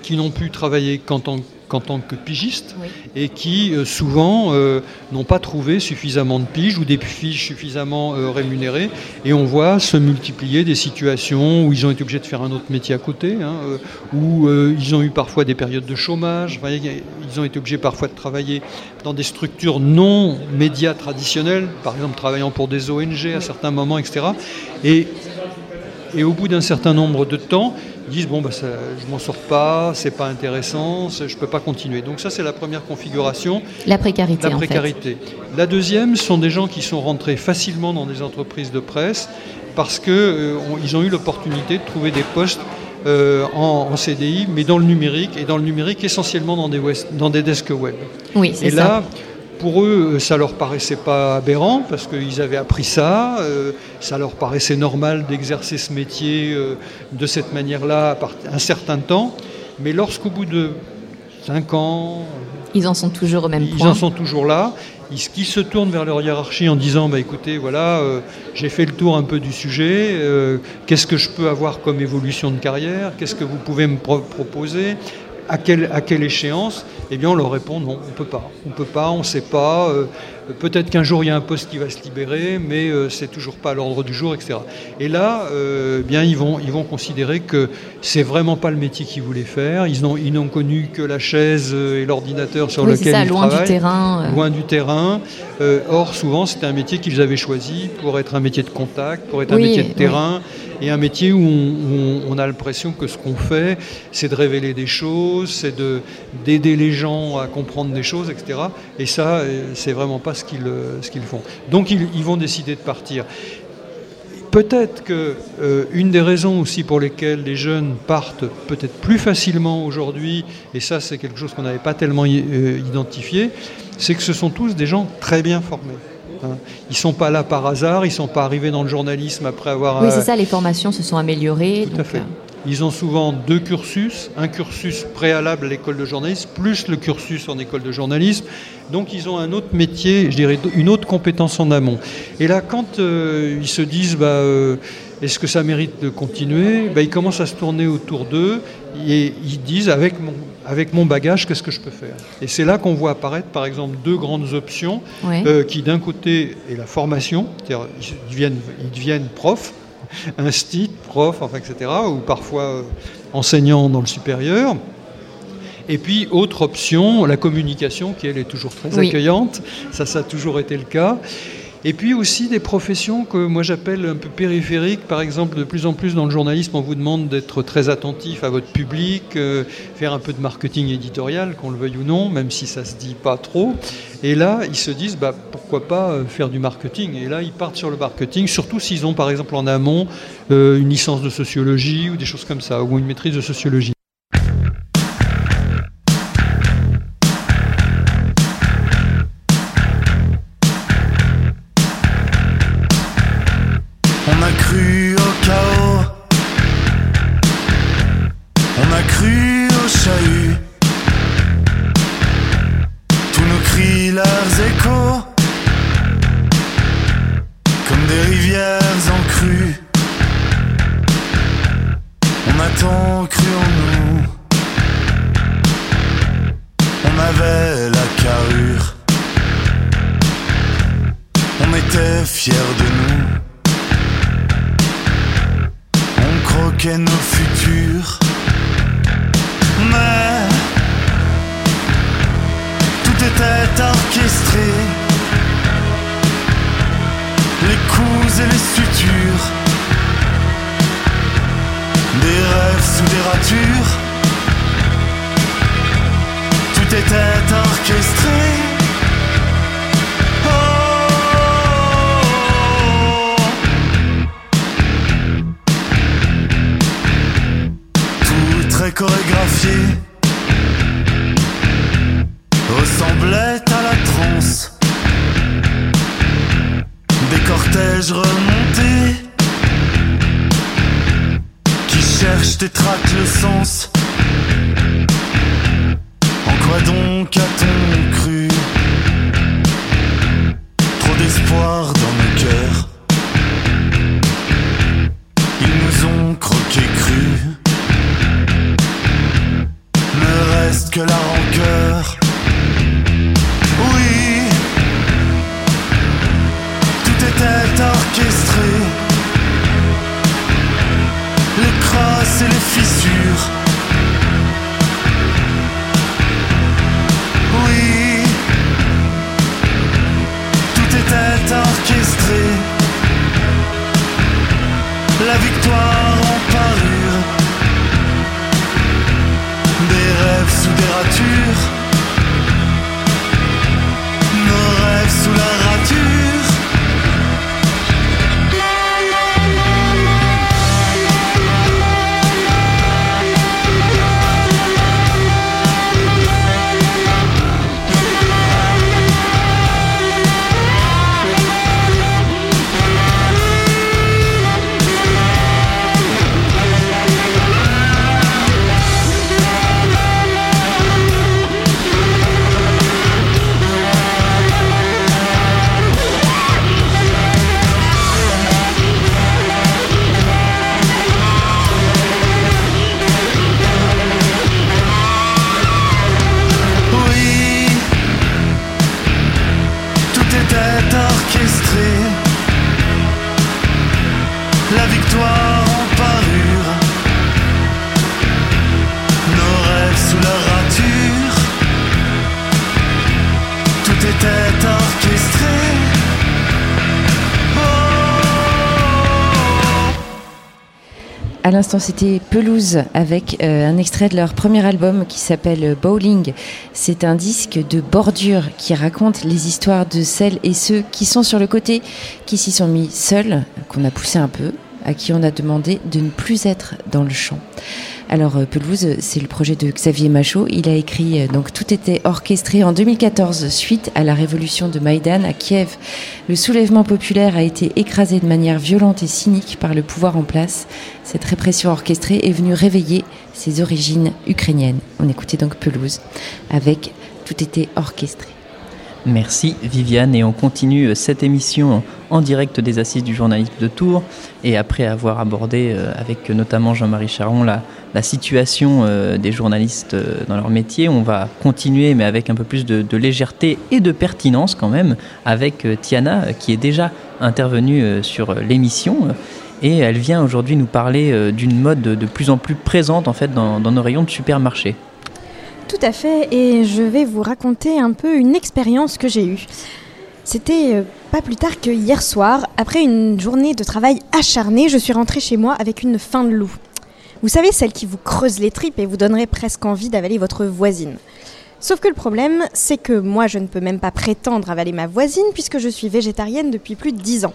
qui n'ont pu travailler qu'en tant que en tant que pigistes et qui euh, souvent euh, n'ont pas trouvé suffisamment de piges ou des fiches suffisamment euh, rémunérées. Et on voit se multiplier des situations où ils ont été obligés de faire un autre métier à côté, hein, où ils ont eu parfois des périodes de chômage, ils ont été obligés parfois de travailler dans des structures non médias traditionnelles, par exemple travaillant pour des ONG à certains moments, etc. Et, et au bout d'un certain nombre de temps, disent bon bah ça, je m'en sors pas, c'est pas intéressant, je peux pas continuer. Donc ça c'est la première configuration. La précarité. La précarité. La deuxième sont des gens qui sont rentrés facilement dans des entreprises de presse parce qu'ils euh, ont eu l'opportunité de trouver des postes euh, en, CDI, mais dans le numérique et dans le numérique essentiellement dans des, dans des desks web. Oui, c'est ça. Là, pour eux, euh, ça leur paraissait pas aberrant parce qu'ils avaient appris ça. Euh, ça leur paraissait normal d'exercer ce métier euh, de cette manière-là un certain temps. Mais lorsqu'au bout de 5 ans. Ils en sont toujours au même point. Ils en sont toujours là. Ils, se tournent vers leur hiérarchie en disant bah, écoutez, voilà, j'ai fait le tour un peu du sujet. Qu'est-ce que je peux avoir comme évolution de carrière Qu'est-ce que vous pouvez me proposer? À quelle, échéance Eh bien, on leur répond non, on ne peut pas. On ne peut pas, on ne sait pas. Euh, peut-être qu'un jour il y a un poste qui va se libérer, mais c'est toujours pas à l'ordre du jour, etc. Et là, bien ils vont, ils vont considérer que c'est vraiment pas le métier qu'ils voulaient faire. Ils n'ont, ils n'ont connu que la chaise et l'ordinateur sur lequel ça, ils loin travaillent, du terrain. loin du terrain. or, souvent, c'était un métier qu'ils avaient choisi pour être un métier de contact, pour être un métier de terrain et un métier où on, a l'impression que ce qu'on fait, c'est de révéler des choses, c'est de, d'aider les gens à comprendre des choses, etc. Et ça, euh, c'est vraiment pas ce qu'ils, euh, ce qu'ils font. Donc ils, vont décider de partir. Peut-être que euh, une des raisons aussi pour lesquelles les jeunes partent peut-être plus facilement aujourd'hui, et ça c'est quelque chose qu'on n'avait pas tellement identifié, c'est que ce sont tous des gens très bien formés. Hein. Ils ne sont pas là par hasard, ils ne sont pas arrivés dans le journalisme après avoir... Oui, c'est ça, les formations se sont améliorées. Tout à fait. Ils ont souvent deux cursus, un cursus préalable à l'école de journalisme, plus le cursus en école de journalisme. Donc ils ont un autre métier, je dirais une autre compétence en amont. Et là, quand euh, ils se disent, bah, euh, est-ce que ça mérite de continuer? Bah, Ils commencent à se tourner autour d'eux et ils disent, avec mon, avec mon bagage, qu'est-ce que je peux faire? Et c'est là qu'on voit apparaître, par exemple, deux grandes options euh, qui, d'un côté, est la formation, c'est-à-dire ils deviennent, ils deviennent profs, instit, prof, enfin, etc., ou parfois euh, enseignants dans le supérieur. Et puis, autre option, la communication, qui elle est toujours très accueillante. Ça, ça a toujours été le cas. Et puis aussi des professions que moi j'appelle un peu périphériques. Par exemple, de plus en plus dans le journalisme, on vous demande d'être très attentif à votre public, euh, faire un peu de marketing éditorial, qu'on le veuille ou non, même si ça se dit pas trop. Et là, ils se disent, bah, pourquoi pas euh, faire du marketing Et là, ils partent sur le marketing, surtout s'ils ont par exemple en amont euh, une licence de sociologie ou des choses comme ça, ou une maîtrise de sociologie. ressemblait à la transe des cortèges remontés qui cherchent et traquent le sens. En quoi donc a-t-on cru? Trop d'espoir dans nos cœurs. que la rancœur. Oui, tout était orchestré. Les crosses et les fissures. Oui, tout était orchestré. La victoire. nature. L'instant, c'était Pelouse avec euh, un extrait de leur premier album qui s'appelle Bowling. C'est un disque de bordure qui raconte les histoires de celles et ceux qui sont sur le côté, qui s'y sont mis seuls, qu'on a poussé un peu, à qui on a demandé de ne plus être dans le champ. Alors euh, Pelouse, c'est le projet de Xavier Machaut. Il a écrit euh, donc tout était orchestré en 2014 suite à la révolution de Maïdan à Kiev. Le soulèvement populaire a été écrasé de manière violente et cynique par le pouvoir en place. Cette répression orchestrée est venue réveiller ses origines ukrainiennes. On écoutait donc Pelouse avec tout était orchestré. Merci Viviane et on continue euh, cette émission en direct des assises du journalisme de Tours et après avoir abordé avec notamment Jean-Marie Charon la, situation euh, des journalistes euh, dans leur métier. On va continuer, mais avec un peu plus de, légèreté et de pertinence quand même, avec euh, Tiana, qui est déjà intervenue sur l'émission. Et elle vient aujourd'hui nous parler d'une mode de plus en plus présente en fait dans, nos rayons de supermarché. Tout à fait, et je vais vous raconter un peu une expérience que j'ai eue. C'était pas plus tard que hier soir, après une journée de travail acharnée, je suis rentrée chez moi avec une faim de loup. Vous savez, celle qui vous creuse les tripes et vous donnerait presque envie d'avaler votre voisine. Sauf que le problème, c'est que moi, je ne peux même pas prétendre avaler ma voisine puisque je suis végétarienne depuis plus de 10 ans.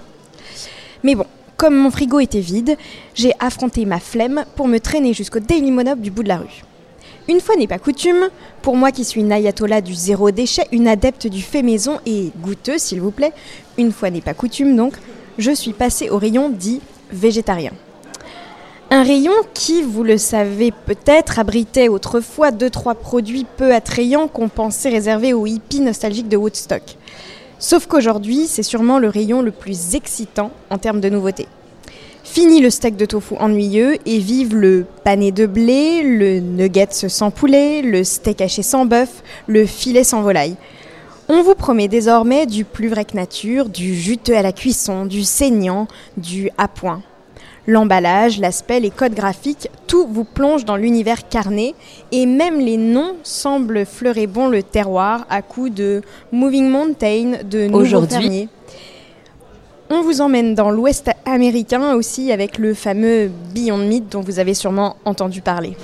Mais bon, comme mon frigo était vide, j'ai affronté ma flemme pour me traîner jusqu'au Daily Monob du bout de la rue. Une fois n'est pas coutume, pour moi qui suis une ayatollah du zéro déchet, une adepte du fait maison et goûteux s'il vous plaît, une fois n'est pas coutume donc, je suis passée au rayon dit végétarien. Un rayon qui, vous le savez peut-être, abritait autrefois deux trois produits peu attrayants qu'on pensait réservés aux hippies nostalgiques de Woodstock. Sauf qu'aujourd'hui, c'est sûrement le rayon le plus excitant en termes de nouveautés. Fini le steak de tofu ennuyeux et vive le pané de blé, le nugget sans poulet, le steak haché sans bœuf, le filet sans volaille. On vous promet désormais du plus vrai que nature, du juteux à la cuisson, du saignant, du à point. L'emballage, l'aspect, les codes graphiques, tout vous plonge dans l'univers carné et même les noms semblent fleurer bon le terroir à coups de Moving Mountain, de Nouveau Fermier. On vous emmène dans l'Ouest américain aussi avec le fameux Beyond Meat dont vous avez sûrement entendu parler.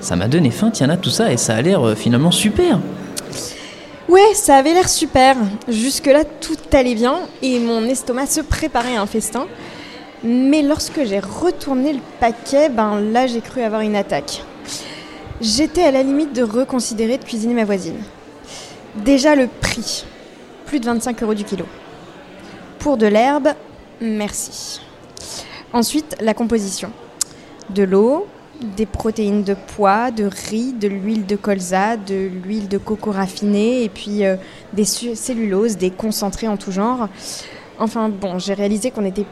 Ça m'a donné faim, Tiana, tout ça, et ça a l'air euh, finalement super. Ouais, ça avait l'air super. Jusque-là, tout allait bien et mon estomac se préparait à un festin. Mais lorsque j'ai retourné le paquet, ben là, j'ai cru avoir une attaque. J'étais à la limite de reconsidérer de cuisiner ma voisine. Déjà le prix, plus de 25 euros du kilo. Pour de l'herbe, merci. Ensuite, la composition. De l'eau, des protéines de pois, de riz, de l'huile de colza, de l'huile de coco raffinée et puis euh, des celluloses, des concentrés en tout genre. Enfin bon, j'ai réalisé qu'on était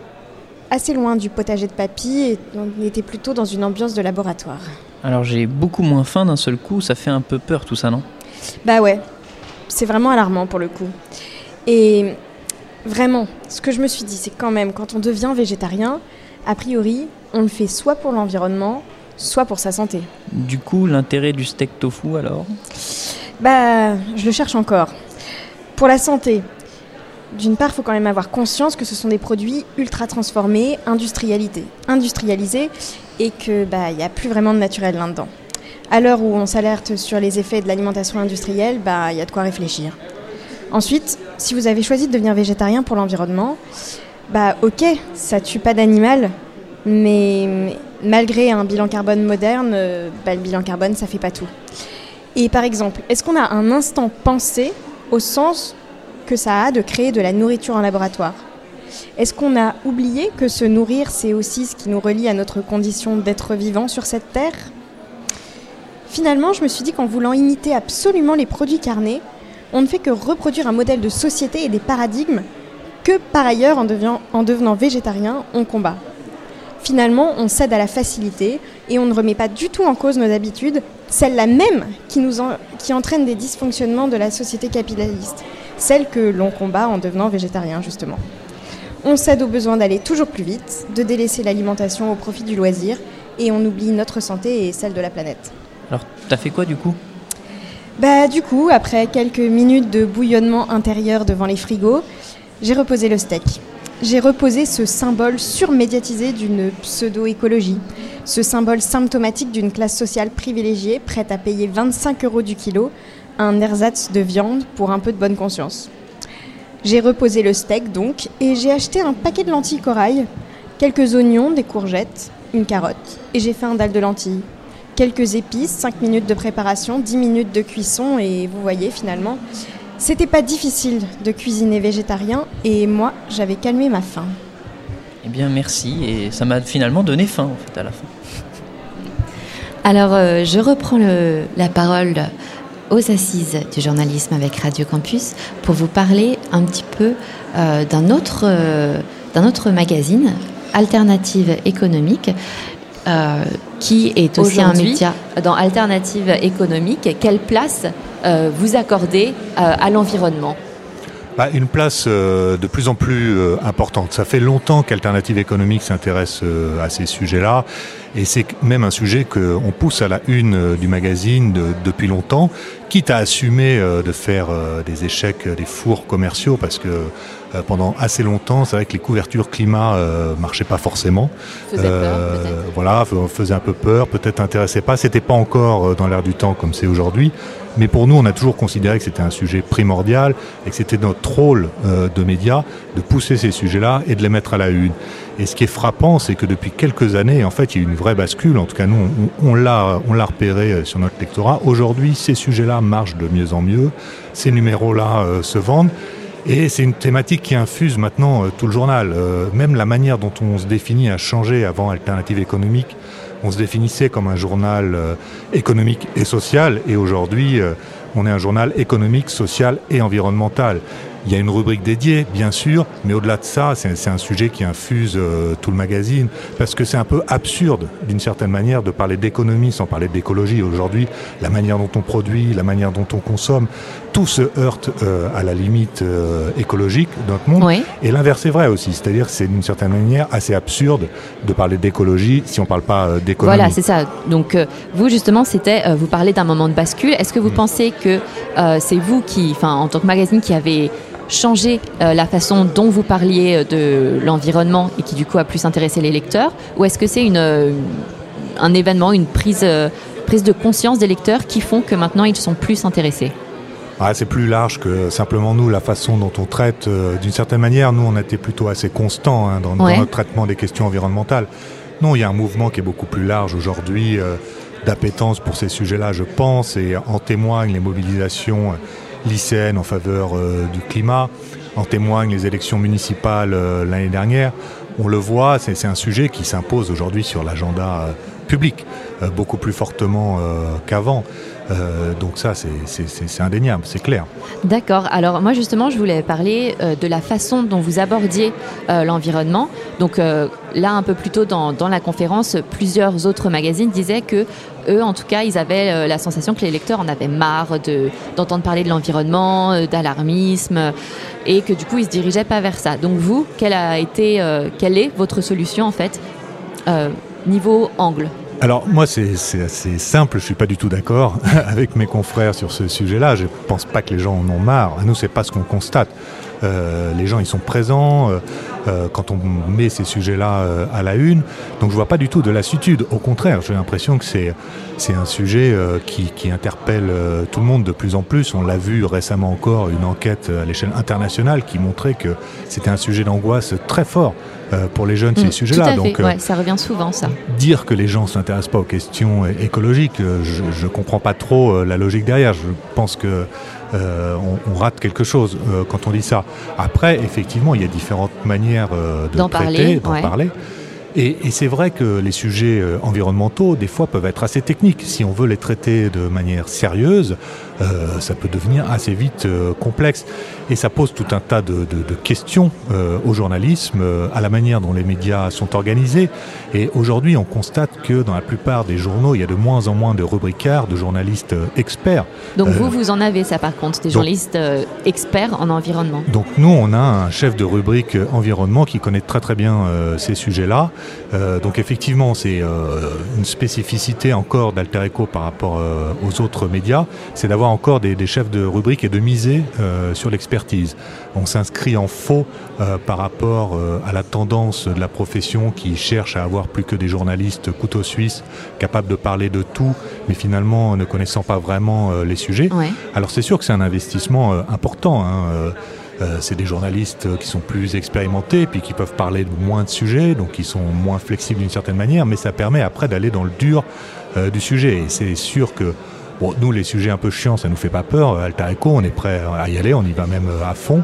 assez loin du potager de papy et on était plutôt dans une ambiance de laboratoire. Alors j'ai beaucoup moins faim d'un seul coup, ça fait un peu peur tout ça, non? Bah ouais, c'est vraiment alarmant pour le coup. Et vraiment, ce que je me suis dit, c'est quand même, quand on devient végétarien, a priori, on le fait soit pour l'environnement, soit pour sa santé. Du coup, l'intérêt du steak tofu alors? Bah, je le cherche encore. Pour la santé, d'une part, il faut quand même avoir conscience que ce sont des produits ultra transformés, industrialisés, et que bah il n'y a plus vraiment de naturel là-dedans. À l'heure où on s'alerte sur les effets de l'alimentation industrielle, bah il y a de quoi réfléchir. Ensuite, si vous avez choisi de devenir végétarien pour l'environnement, bah ok, ça tue pas d'animal, mais malgré un bilan carbone moderne, euh, bah, le bilan carbone, ça fait pas tout. Et par exemple, est-ce qu'on a un instant pensé au sens que ça a de créer de la nourriture en laboratoire? Est-ce qu'on a oublié que se nourrir, c'est aussi ce qui nous relie à notre condition d'être vivant sur cette terre? Finalement, je me suis dit qu'en voulant imiter absolument les produits carnés, on ne fait que reproduire un modèle de société et des paradigmes que par ailleurs, en devenant, en devenant végétarien, on combat. Finalement, on cède à la facilité et on ne remet pas du tout en cause nos habitudes, celles-là même qui, nous entraînent des dysfonctionnements de la société capitaliste, celles que l'on combat en devenant végétarien justement. On cède au besoin d'aller toujours plus vite, de délaisser l'alimentation au profit du loisir, et on oublie notre santé et celle de la planète. Alors, t'as fait quoi du coup? Bah du coup, après quelques minutes de bouillonnement intérieur devant les frigos, j'ai reposé le steak. j'ai reposé ce symbole surmédiatisé d'une pseudo-écologie, ce symbole symptomatique d'une classe sociale privilégiée prête à payer 25 euros du kilo un ersatz de viande pour un peu de bonne conscience. J'ai reposé le steak donc et j'ai acheté un paquet de lentilles corail, quelques oignons, des courgettes, une carotte et j'ai fait un dalle de lentilles. Quelques épices, 5 minutes de préparation, 10 minutes de cuisson et vous voyez finalement, c'était pas difficile de cuisiner végétarien et moi j'avais calmé ma faim. Eh bien merci et ça m'a finalement donné faim en fait à la fin. Alors euh, je reprends le, la parole aux assises du journalisme avec Radio Campus pour vous parler un petit peu euh, d'un autre, euh, d'un autre magazine, Alternative économique, euh, qui est aussi un média dans Alternative économique. Quelle place euh, vous accordez euh, à l'environnement? Bah, une place euh, de plus en plus euh, importante. Ça fait longtemps qu'Alternative économique s'intéresse euh, à ces sujets-là, et c'est même un sujet qu'on pousse à la une du magazine de- depuis longtemps, quitte à assumer euh, de faire euh, des échecs, des fours commerciaux, parce que euh, pendant assez longtemps, c'est vrai que les couvertures climat euh, marchaient pas forcément. Faisait peur, peut-être. voilà, faisait un peu peur, peut-être intéressait pas. C'était pas encore euh, dans l'air du temps comme c'est aujourd'hui. Mais pour nous, on a toujours considéré que c'était un sujet primordial et que c'était notre rôle euh, de médias de pousser ces sujets-là et de les mettre à la une. Et ce qui est frappant, c'est que depuis quelques années, en fait, il y a eu une vraie bascule. En tout cas, nous, on, on l'a, on l'a repéré euh, sur notre lectorat. Aujourd'hui, ces sujets-là marchent de mieux en mieux. Ces numéros-là euh, se vendent. Et c'est une thématique qui infuse maintenant euh, tout le journal. Euh, même la manière dont on se définit a changé avant Alternative économique. On se définissait comme un journal euh, économique et social, et aujourd'hui, on est un journal économique, social et environnemental. Il y a une rubrique dédiée, bien sûr, mais au-delà de ça, c'est un sujet qui infuse tout le magazine, parce que c'est un peu absurde, d'une certaine manière, de parler d'économie sans parler d'écologie. Aujourd'hui, la manière dont on produit, la manière dont on consomme, tout se heurte euh, à la limite euh, écologique de notre monde. Oui. Et l'inverse est vrai aussi, c'est-à-dire que c'est d'une certaine manière assez absurde de parler d'écologie si on ne parle pas euh, d'économie. Voilà, c'est ça. Donc, euh, vous, justement, c'était, vous parlez d'un moment de bascule. Est-ce que vous pensez que c'est vous qui, en tant que magazine, qui avez changé euh, la façon dont vous parliez de l'environnement et qui, du coup, a plus intéressé les lecteurs? Ou est-ce que c'est une, euh, un événement, une prise, euh, prise de conscience des lecteurs qui font que maintenant ils sont plus intéressés? Ah, c'est plus large que simplement nous, la façon dont on traite. euh, D'une certaine manière, nous, on a été plutôt assez constants hein, dans, notre traitement des questions environnementales. Non, il y a un mouvement qui est beaucoup plus large aujourd'hui euh, d'appétence pour ces sujets-là, je pense, et en témoignent les mobilisations euh, lycéennes en faveur euh, du climat, en témoignent les élections municipales l'année dernière. On le voit, c'est un sujet qui s'impose aujourd'hui sur l'agenda public, beaucoup plus fortement qu'avant. Euh, donc ça, c'est- indéniable, c'est clair. D'accord. Alors moi justement, je voulais parler euh, de la façon dont vous abordiez euh, l'environnement. Donc là, un peu plus tôt dans, la conférence, plusieurs autres magazines disaient que eux, en tout cas, ils avaient la sensation que les lecteurs en avaient marre de d'entendre parler de l'environnement, d'alarmisme, et que du coup, ils se dirigeaient pas vers ça. Donc vous, quelle a été, quelle est votre solution en fait niveau angle? Alors moi c'est assez simple, je suis pas du tout d'accord avec mes confrères sur ce sujet-là. Je pense pas que les gens en ont marre. À nous c'est pas ce qu'on constate. Euh, les gens ils sont présents euh, euh, quand on met ces sujets-là à la une. Donc je vois pas du tout de lassitude. Au contraire, j'ai l'impression que c'est un sujet qui, interpelle tout le monde de plus en plus. On l'a vu récemment encore une enquête à l'échelle internationale qui montrait que c'était un sujet d'angoisse très fort euh, pour les jeunes Mm, ces sujets-là. Tout à Donc euh, Ouais, ça revient souvent ça. dire que les gens ne s'intéressent pas aux questions é- écologiques, euh, je ne comprends pas trop euh, la logique derrière. Je pense que euh, on, on rate quelque chose euh, quand on dit ça. Après, effectivement, il y a différentes manières euh, de D'en ouais. parler. Et, et c'est vrai que les sujets euh, environnementaux, des fois, peuvent être assez techniques. Si on veut les traiter de manière sérieuse, euh, ça peut devenir assez vite euh, complexe. Et ça pose tout un tas de, de- de questions euh, au journalisme, à la manière dont les médias sont organisés. Et aujourd'hui, on constate que dans la plupart des journaux, il y a de moins en moins de rubricards, de journalistes experts. Donc vous, vous en avez ça par contre, des donc- journalistes experts en environnement. Donc nous, on a un chef de rubrique environnement qui connaît très très bien ces sujets-là. Euh, donc effectivement, c'est euh, une spécificité encore d'Alter Echo par rapport euh, aux autres médias, c'est d'avoir encore des, des, chefs de rubrique et de miser sur l'expertise. On s'inscrit en faux par rapport à la tendance de la profession qui cherche à avoir plus que des journalistes couteaux suisses capables de parler de tout, mais finalement ne connaissant pas vraiment les sujets. Ouais. Alors c'est sûr que c'est un investissement important. Hein, euh, euh, c'est des journalistes qui sont plus expérimentés, puis qui peuvent parler de moins de sujets, donc qui sont moins flexibles d'une certaine manière, mais ça permet après d'aller dans le dur euh, du sujet. Et c'est sûr que bon, nous, les sujets un peu chiants, ça nous fait pas peur. Alter Echo, on est prêt à y aller, on y va même euh, à fond.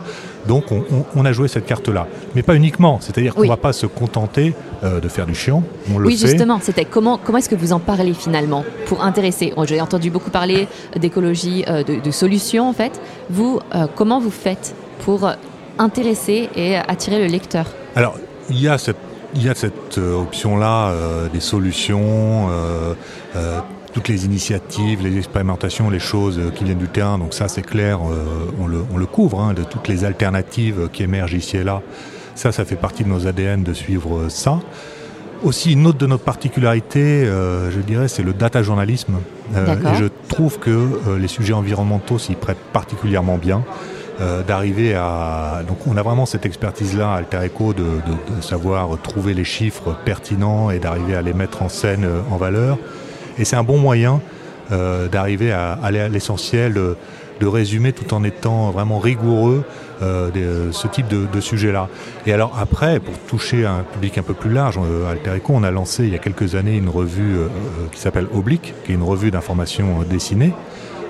Donc on, on, on a joué cette carte-là, mais pas uniquement. C'est-à-dire qu'on Oui. va pas se contenter euh, de faire du chiant. On le Oui, fait. justement, c'était comment, comment est-ce que vous en parlez finalement pour intéresser? J'ai entendu beaucoup parler d'écologie, euh, de, de solutions en fait. Vous, euh, comment vous faites pour intéresser et attirer le lecteur Alors, il y a cette, il y a cette euh, option-là euh, des solutions, euh, euh, toutes les initiatives, les expérimentations, les choses qui viennent du terrain. Donc ça, c'est clair, on, le, on le couvre, hein, de toutes les alternatives qui émergent ici et là. Ça, ça fait partie de nos ADN de suivre ça. Aussi, une autre de nos particularités, euh, je dirais, c'est le data journalisme. Euh, et je trouve que euh, les sujets environnementaux s'y prêtent particulièrement bien. Euh, d'arriver à... Donc on a vraiment cette expertise-là, Alter Echo, de, savoir trouver les chiffres pertinents et d'arriver à les mettre en scène, euh, en valeur. Et c'est un bon moyen euh, d'arriver à aller à l'essentiel, de résumer tout en étant vraiment rigoureux de, ce type de, sujet-là. Et alors après, pour toucher un public un peu plus large, Alter Echo, on a lancé il y a quelques années une revue qui s'appelle Oblique, qui est une revue d'information dessinée,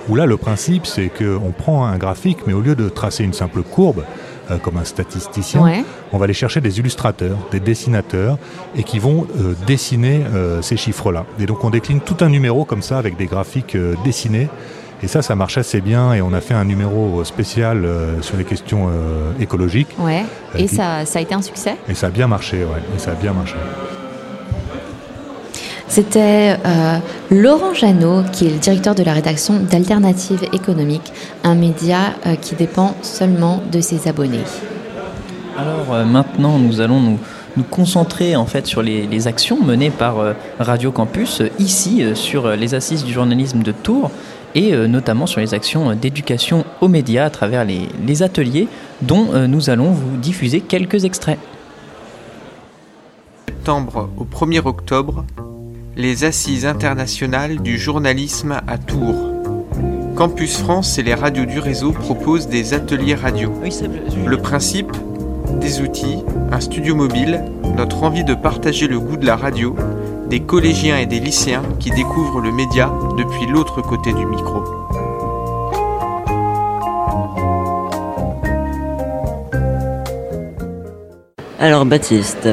où là le principe c'est qu'on prend un graphique, mais au lieu de tracer une simple courbe, euh, comme un statisticien, Ouais. on va aller chercher des illustrateurs, des dessinateurs, et qui vont euh, dessiner euh, ces chiffres-là. Et donc on décline tout un numéro comme ça avec des graphiques dessinés. Et ça, ça marche assez bien. Et on a fait un numéro spécial sur les questions écologiques. Ouais. Et qui- ça, ça a été un succès? Et ça a bien marché, ouais. Et ça a bien marché. C'était euh, Laurent Janot, qui est le directeur de la rédaction d'Alternative économique, un média euh, qui dépend seulement de ses abonnés. Alors euh, maintenant, nous allons nous, nous concentrer en fait sur les, les actions menées par euh, Radio Campus ici euh, sur euh, les assises du journalisme de Tours et euh, notamment sur les actions euh, d'éducation aux médias à travers les, les ateliers dont euh, nous allons vous diffuser quelques extraits. septembre au 1er octobre, les Assises internationales du journalisme à Tours. Campus France et les radios du réseau proposent des ateliers radio. Le principe Des outils, un studio mobile, notre envie de partager le goût de la radio, des collégiens et des lycéens qui découvrent le média depuis l'autre côté du micro. Alors Baptiste,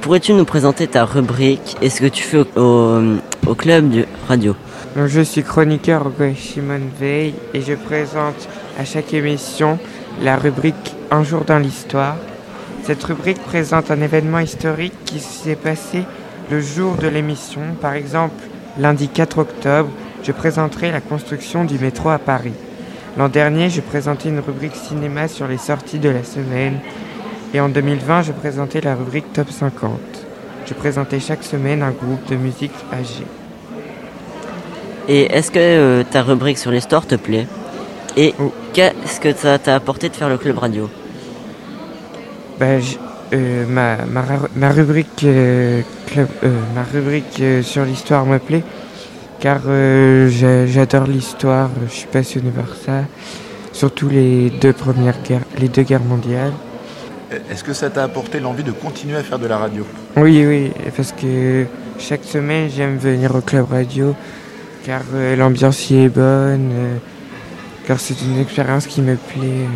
pourrais-tu nous présenter ta rubrique et ce que tu fais au, club du radio? Je suis chroniqueur Simone Veil et je présente à chaque émission la rubrique Un jour dans l'histoire. Cette rubrique présente un événement historique qui s'est passé le jour de l'émission. Par exemple, lundi 4 octobre, je présenterai la construction du métro à Paris. L'an dernier, je présentais une rubrique cinéma sur les sorties de la semaine. Et en 2020, je présentais la rubrique Top 50. Je présentais chaque semaine un groupe de musique âgé. Et est-ce que euh, ta rubrique sur l'histoire te plaît? Et qu'est-ce que ça t'a apporté de faire le club radio? Bah, j- euh, ma, ma, ma rubrique, euh, club- ma rubrique sur l'histoire me plaît car j'a- j'adore l'histoire, je suis passionné par ça, surtout les deux premières guerres, les deux guerres mondiales. Est-ce que ça t'a apporté l'envie de continuer à faire de la radio? Oui, oui, parce que chaque semaine j'aime venir au club radio car euh, l'ambiance y est bonne, euh, car c'est une expérience qui me plaît.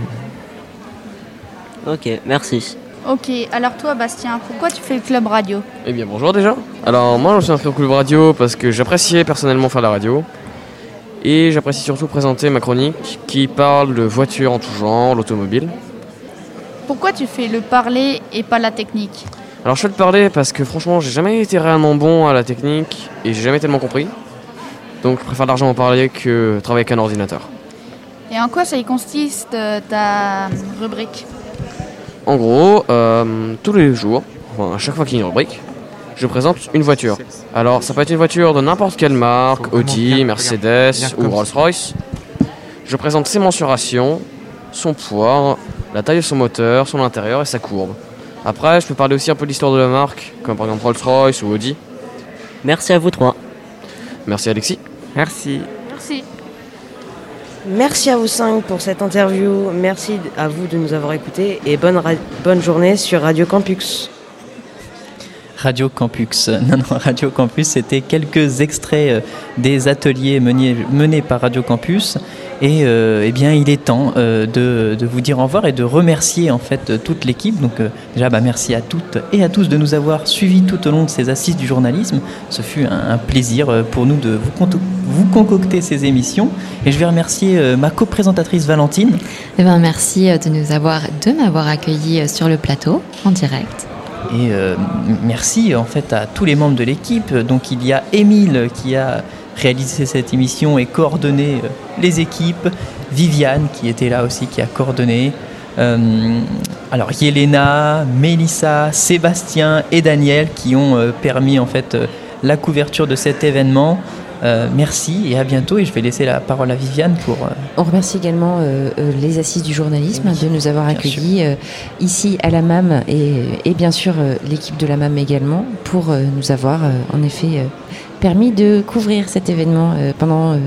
Ok, merci. Ok, alors toi Bastien, pourquoi tu fais le club radio? Eh bien bonjour déjà. Alors moi je me suis inscrit au club radio parce que j'appréciais personnellement faire la radio. Et j'apprécie surtout présenter ma chronique qui parle de voitures en tout genre, l'automobile. Pourquoi tu fais le parler et pas la technique Alors je fais le parler parce que franchement j'ai jamais été réellement bon à la technique et j'ai jamais tellement compris. Donc je préfère largement parler que travailler avec un ordinateur. Et en quoi ça y consiste euh, ta rubrique En gros, euh, tous les jours, enfin, à chaque fois qu'il y a une rubrique, je présente une voiture. Alors, ça peut être une voiture de n'importe quelle marque, Audi, Mercedes ou Rolls-Royce. Je présente ses mensurations, son poids, la taille de son moteur, son intérieur et sa courbe. Après, je peux parler aussi un peu de l'histoire de la marque, comme par exemple Rolls-Royce ou Audi. Merci à vous trois. Merci Alexis. Merci. Merci. Merci à vous cinq pour cette interview. Merci à vous de nous avoir écoutés et bonne, journée sur Radio Campus. Radio Campus. Non, non, Radio Campus, c'était quelques extraits euh, des ateliers menés, menés par Radio Campus. Et euh, eh bien, il est temps euh, de, de vous dire au revoir et de remercier en fait euh, toute l'équipe. Donc euh, déjà, bah, merci à toutes et à tous de nous avoir suivis tout au long de ces assises du journalisme. Ce fut un, un plaisir pour nous de vous, concocter ces émissions. Et je vais remercier ma co-présentatrice Valentine. Eh ben, merci de nous avoir, de m'avoir accueilli sur le plateau en direct. Et merci en fait à tous les membres de l'équipe. Donc il y a Émile qui a réalisé cette émission et coordonné euh, les équipes. Viviane qui était là aussi, qui a coordonné. Euh, alors Yelena, Mélissa, Sébastien et Daniel qui ont euh, permis en fait la couverture de cet événement. Euh, merci et à bientôt. Et je vais laisser la parole à Viviane pour. euh, On remercie également euh, les assises du journalisme de nous avoir accueillis ici à la MAM et, et bien sûr l'équipe de la MAM également pour nous avoir en effet permis de couvrir cet événement euh, pendant euh,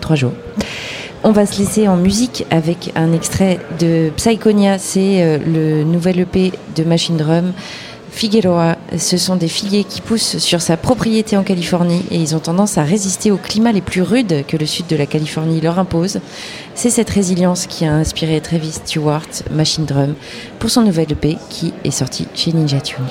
trois jours. On va se laisser en musique avec un extrait de Psychonia, c'est euh, le nouvel EP de Machine Drum. Figueroa, ce sont des figuiers qui poussent sur sa propriété en Californie et ils ont tendance à résister aux climats les plus rudes que le sud de la Californie leur impose. C'est cette résilience qui a inspiré Travis Stewart, Machine Drum, pour son nouvel EP qui est sorti chez Ninja Tune.